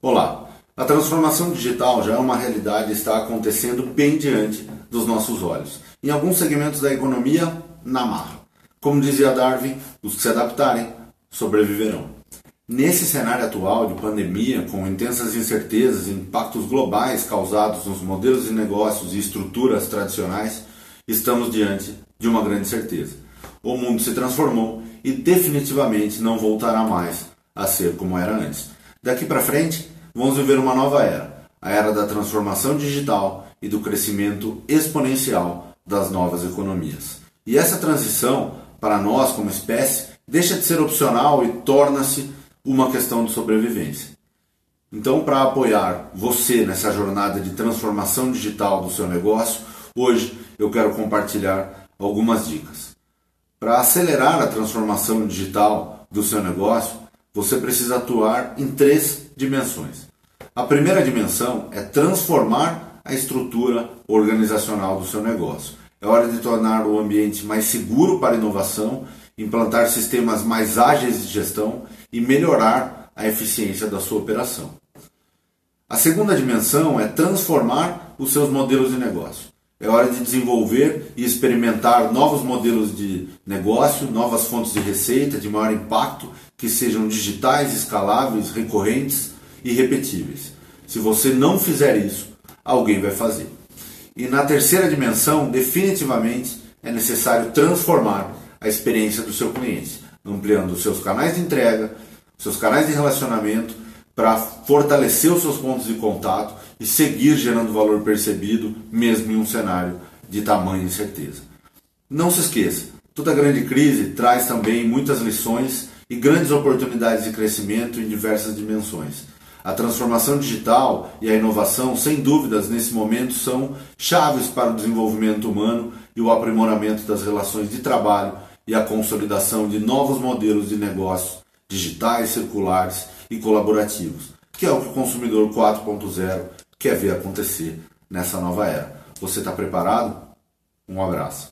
Olá! A transformação digital já é uma realidade e está acontecendo bem diante dos nossos olhos. Em alguns segmentos da economia, na marra. Como dizia Darwin, os que se adaptarem sobreviverão. Nesse cenário atual de pandemia, com intensas incertezas e impactos globais causados nos modelos de negócios e estruturas tradicionais, estamos diante de uma grande certeza. O mundo se transformou e definitivamente não voltará mais a ser como era antes. Daqui para frente, vamos viver uma nova era, a era da transformação digital e do crescimento exponencial das novas economias. E essa transição, para nós como espécie, deixa de ser opcional e torna-se uma questão de sobrevivência. Então, para apoiar você nessa jornada de transformação digital do seu negócio, hoje eu quero compartilhar algumas dicas. Para acelerar a transformação digital do seu negócio, você precisa atuar em três dimensões. A primeira dimensão é transformar a estrutura organizacional do seu negócio. É hora de tornar o ambiente mais seguro para inovação, implantar sistemas mais ágeis de gestão e melhorar a eficiência da sua operação. A segunda dimensão é transformar os seus modelos de negócio. É hora de desenvolver e experimentar novos modelos de negócio, novas fontes de receita de maior impacto, que sejam digitais, escaláveis, recorrentes e repetíveis. Se você não fizer isso, alguém vai fazer. E na terceira dimensão, definitivamente é necessário transformar a experiência do seu cliente, ampliando os seus canais de entrega, seus canais de relacionamento, para fortalecer os seus pontos de contato e seguir gerando valor percebido, mesmo em um cenário de tamanha incerteza. Não se esqueça, toda grande crise traz também muitas lições e grandes oportunidades de crescimento em diversas dimensões. A transformação digital e a inovação, sem dúvidas, nesse momento são chaves para o desenvolvimento humano e o aprimoramento das relações de trabalho e a consolidação de novos modelos de negócios digitais, circulares e colaborativos, que é o que o consumidor 4.0 quer ver acontecer nessa nova era. Você está preparado? Um abraço.